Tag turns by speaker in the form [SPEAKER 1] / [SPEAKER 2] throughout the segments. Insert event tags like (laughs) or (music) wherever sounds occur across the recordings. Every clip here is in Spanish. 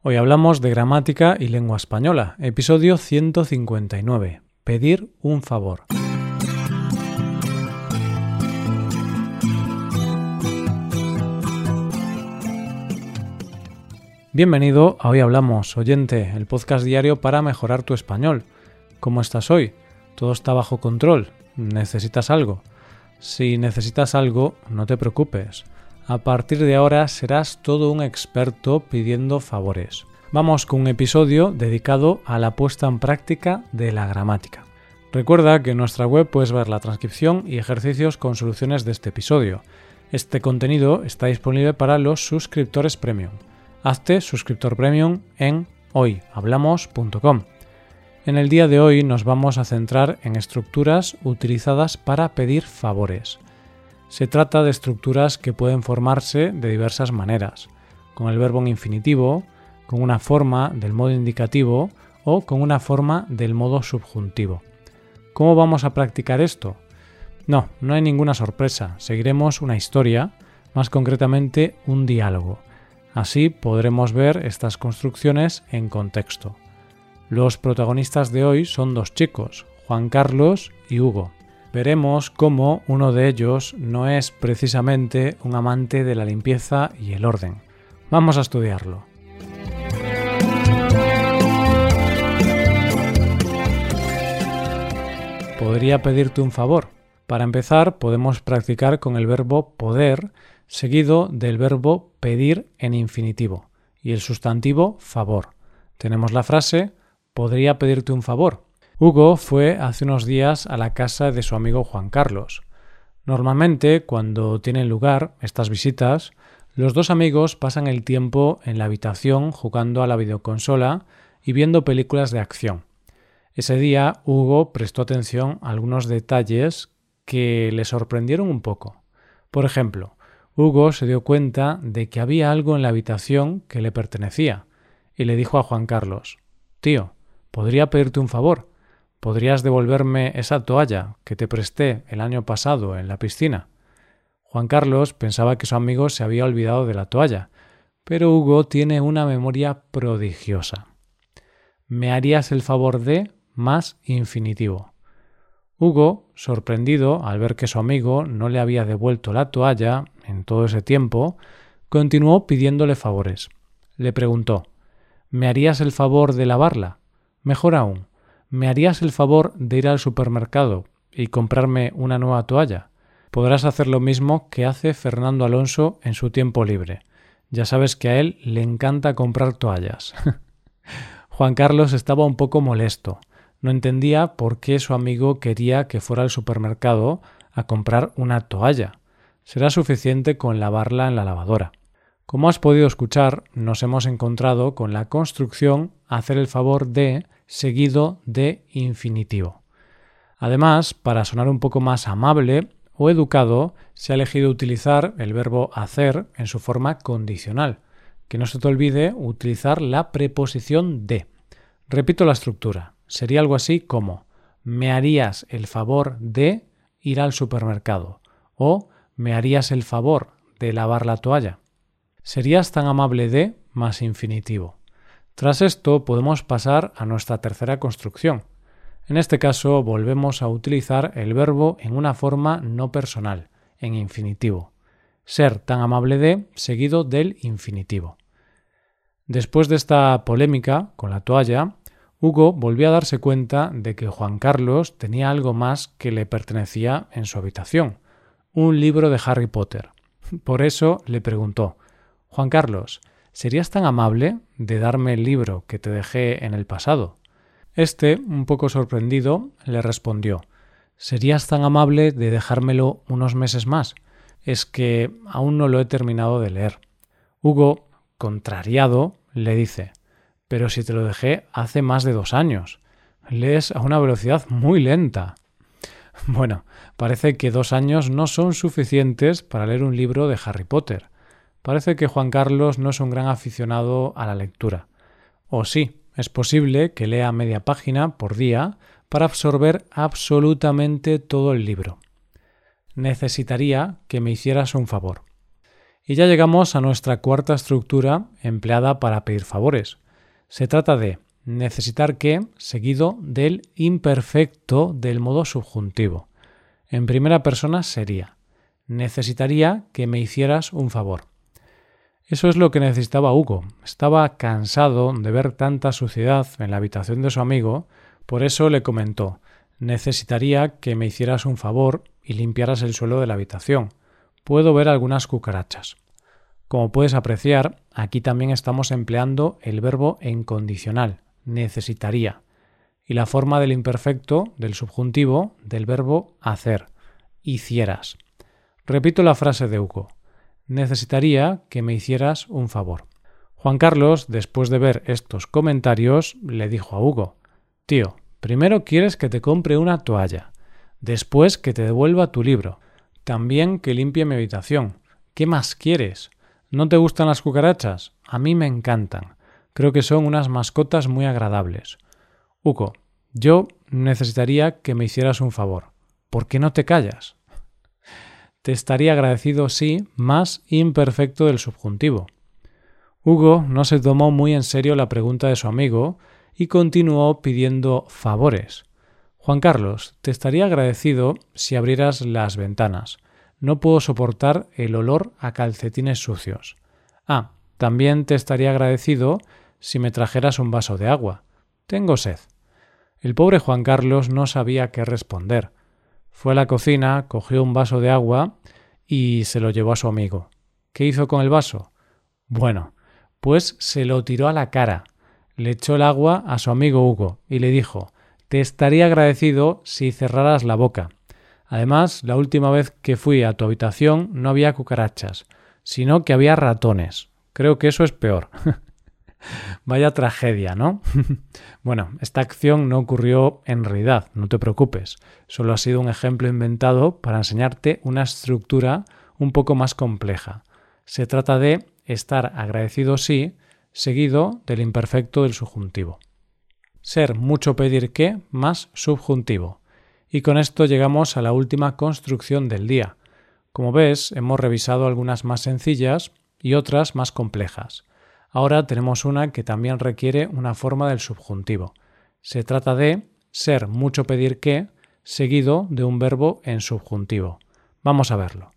[SPEAKER 1] Hoy hablamos de gramática y lengua española, episodio 159. Pedir un favor. Bienvenido a Hoy Hablamos, oyente, el podcast diario para mejorar tu español. ¿Cómo estás hoy? ¿Todo está bajo control? ¿Necesitas algo? Si necesitas algo, no te preocupes. A partir de ahora serás todo un experto pidiendo favores. Vamos con un episodio dedicado a la puesta en práctica de la gramática. Recuerda que en nuestra web puedes ver la transcripción y ejercicios con soluciones de este episodio. Este contenido está disponible para los suscriptores premium. Hazte suscriptor premium en hoyhablamos.com. En el día de hoy nos vamos a centrar en estructuras utilizadas para pedir favores. Se trata de estructuras que pueden formarse de diversas maneras, con el verbo en infinitivo, con una forma del modo indicativo o con una forma del modo subjuntivo. ¿Cómo vamos a practicar esto? No, no hay ninguna sorpresa, seguiremos una historia, más concretamente un diálogo. Así podremos ver estas construcciones en contexto. Los protagonistas de hoy son dos chicos, Juan Carlos y Hugo veremos cómo uno de ellos no es precisamente un amante de la limpieza y el orden. Vamos a estudiarlo. Podría pedirte un favor. Para empezar, podemos practicar con el verbo poder seguido del verbo pedir en infinitivo y el sustantivo favor. Tenemos la frase podría pedirte un favor Hugo fue hace unos días a la casa de su amigo Juan Carlos. Normalmente, cuando tienen lugar estas visitas, los dos amigos pasan el tiempo en la habitación jugando a la videoconsola y viendo películas de acción. Ese día Hugo prestó atención a algunos detalles que le sorprendieron un poco. Por ejemplo, Hugo se dio cuenta de que había algo en la habitación que le pertenecía y le dijo a Juan Carlos Tío, ¿podría pedirte un favor? ¿Podrías devolverme esa toalla que te presté el año pasado en la piscina? Juan Carlos pensaba que su amigo se había olvidado de la toalla, pero Hugo tiene una memoria prodigiosa. ¿Me harías el favor de más infinitivo? Hugo, sorprendido al ver que su amigo no le había devuelto la toalla en todo ese tiempo, continuó pidiéndole favores. Le preguntó ¿Me harías el favor de lavarla? Mejor aún, ¿me harías el favor de ir al supermercado y comprarme una nueva toalla? Podrás hacer lo mismo que hace Fernando Alonso en su tiempo libre. Ya sabes que a él le encanta comprar toallas. (laughs) Juan Carlos estaba un poco molesto. No entendía por qué su amigo quería que fuera al supermercado a comprar una toalla. Será suficiente con lavarla en la lavadora. Como has podido escuchar, nos hemos encontrado con la construcción hacer el favor de seguido de infinitivo. Además, para sonar un poco más amable o educado, se ha elegido utilizar el verbo hacer en su forma condicional. Que no se te olvide utilizar la preposición de. Repito la estructura. Sería algo así como me harías el favor de ir al supermercado o me harías el favor de lavar la toalla. Serías tan amable de más infinitivo. Tras esto podemos pasar a nuestra tercera construcción. En este caso volvemos a utilizar el verbo en una forma no personal, en infinitivo. Ser tan amable de seguido del infinitivo. Después de esta polémica con la toalla, Hugo volvió a darse cuenta de que Juan Carlos tenía algo más que le pertenecía en su habitación, un libro de Harry Potter. Por eso le preguntó Juan Carlos, ¿serías tan amable de darme el libro que te dejé en el pasado? Este, un poco sorprendido, le respondió ¿Serías tan amable de dejármelo unos meses más? Es que aún no lo he terminado de leer. Hugo, contrariado, le dice Pero si te lo dejé hace más de dos años. Lees a una velocidad muy lenta. Bueno, parece que dos años no son suficientes para leer un libro de Harry Potter. Parece que Juan Carlos no es un gran aficionado a la lectura. O sí, es posible que lea media página por día para absorber absolutamente todo el libro. Necesitaría que me hicieras un favor. Y ya llegamos a nuestra cuarta estructura empleada para pedir favores. Se trata de necesitar que seguido del imperfecto del modo subjuntivo. En primera persona sería necesitaría que me hicieras un favor. Eso es lo que necesitaba Hugo. Estaba cansado de ver tanta suciedad en la habitación de su amigo, por eso le comentó necesitaría que me hicieras un favor y limpiaras el suelo de la habitación puedo ver algunas cucarachas. Como puedes apreciar, aquí también estamos empleando el verbo en condicional, necesitaría, y la forma del imperfecto del subjuntivo del verbo hacer, hicieras. Repito la frase de Hugo. Necesitaría que me hicieras un favor. Juan Carlos, después de ver estos comentarios, le dijo a Hugo Tío, primero quieres que te compre una toalla, después que te devuelva tu libro, también que limpie mi habitación. ¿Qué más quieres? ¿No te gustan las cucarachas? A mí me encantan. Creo que son unas mascotas muy agradables. Hugo, yo necesitaría que me hicieras un favor. ¿Por qué no te callas? Te estaría agradecido sí, más imperfecto del subjuntivo. Hugo no se tomó muy en serio la pregunta de su amigo y continuó pidiendo favores. Juan Carlos, te estaría agradecido si abrieras las ventanas. No puedo soportar el olor a calcetines sucios. Ah, también te estaría agradecido si me trajeras un vaso de agua. Tengo sed. El pobre Juan Carlos no sabía qué responder. Fue a la cocina, cogió un vaso de agua y se lo llevó a su amigo. ¿Qué hizo con el vaso? Bueno, pues se lo tiró a la cara. Le echó el agua a su amigo Hugo y le dijo te estaría agradecido si cerraras la boca. Además, la última vez que fui a tu habitación no había cucarachas, sino que había ratones. Creo que eso es peor. (laughs) Vaya tragedia, ¿no? (laughs) bueno, esta acción no ocurrió en realidad, no te preocupes. Solo ha sido un ejemplo inventado para enseñarte una estructura un poco más compleja. Se trata de estar agradecido sí, seguido del imperfecto del subjuntivo ser mucho pedir que más subjuntivo. Y con esto llegamos a la última construcción del día. Como ves, hemos revisado algunas más sencillas y otras más complejas. Ahora tenemos una que también requiere una forma del subjuntivo. Se trata de ser mucho pedir que seguido de un verbo en subjuntivo. Vamos a verlo.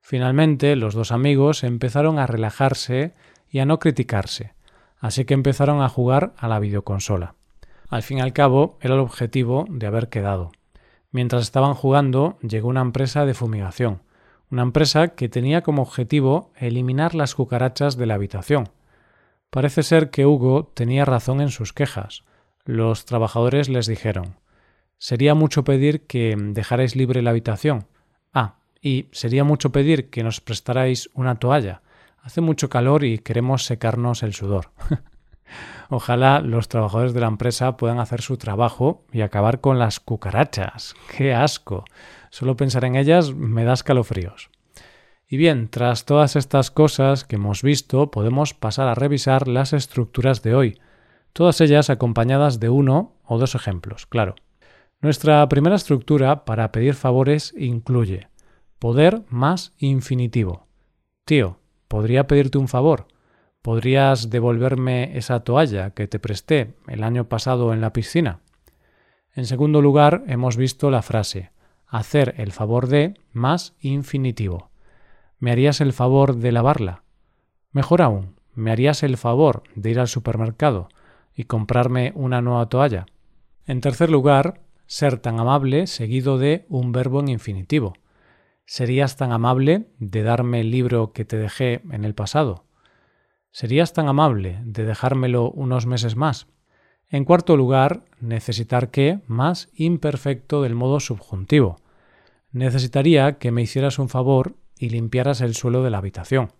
[SPEAKER 1] Finalmente, los dos amigos empezaron a relajarse y a no criticarse, así que empezaron a jugar a la videoconsola. Al fin y al cabo, era el objetivo de haber quedado. Mientras estaban jugando, llegó una empresa de fumigación, una empresa que tenía como objetivo eliminar las cucarachas de la habitación. Parece ser que Hugo tenía razón en sus quejas. Los trabajadores les dijeron Sería mucho pedir que dejarais libre la habitación. Ah, y sería mucho pedir que nos prestarais una toalla. Hace mucho calor y queremos secarnos el sudor. (laughs) Ojalá los trabajadores de la empresa puedan hacer su trabajo y acabar con las cucarachas. ¡Qué asco! Solo pensar en ellas me da escalofríos. Y bien, tras todas estas cosas que hemos visto, podemos pasar a revisar las estructuras de hoy, todas ellas acompañadas de uno o dos ejemplos, claro. Nuestra primera estructura para pedir favores incluye poder más infinitivo. Tío, ¿podría pedirte un favor? ¿Podrías devolverme esa toalla que te presté el año pasado en la piscina? En segundo lugar, hemos visto la frase hacer el favor de más infinitivo. ¿Me harías el favor de lavarla? Mejor aún, ¿me harías el favor de ir al supermercado y comprarme una nueva toalla? En tercer lugar, ser tan amable seguido de un verbo en infinitivo. ¿Serías tan amable de darme el libro que te dejé en el pasado? ¿Serías tan amable de dejármelo unos meses más? En cuarto lugar, necesitar que más imperfecto del modo subjuntivo. Necesitaría que me hicieras un favor y limpiaras el suelo de la habitación.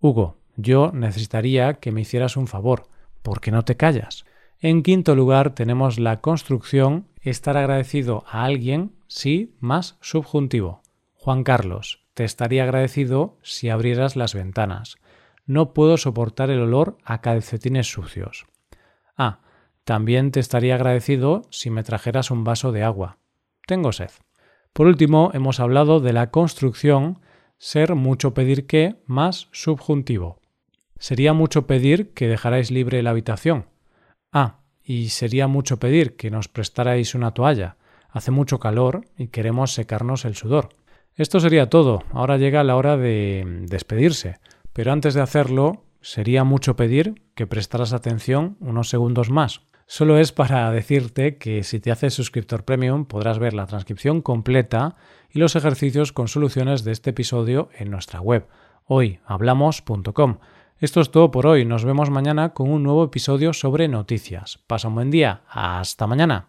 [SPEAKER 1] Hugo, yo necesitaría que me hicieras un favor. ¿Por qué no te callas? En quinto lugar, tenemos la construcción estar agradecido a alguien, sí, más subjuntivo. Juan Carlos, te estaría agradecido si abrieras las ventanas. No puedo soportar el olor a calcetines sucios. Ah, también te estaría agradecido si me trajeras un vaso de agua. Tengo sed. Por último, hemos hablado de la construcción ser mucho pedir que más subjuntivo. Sería mucho pedir que dejarais libre la habitación. Ah, y sería mucho pedir que nos prestarais una toalla. Hace mucho calor y queremos secarnos el sudor. Esto sería todo. Ahora llega la hora de despedirse. Pero antes de hacerlo, sería mucho pedir que prestaras atención unos segundos más. Solo es para decirte que si te haces suscriptor premium podrás ver la transcripción completa y los ejercicios con soluciones de este episodio en nuestra web hoyhablamos.com. Esto es todo por hoy. Nos vemos mañana con un nuevo episodio sobre noticias. Pasa un buen día. Hasta mañana.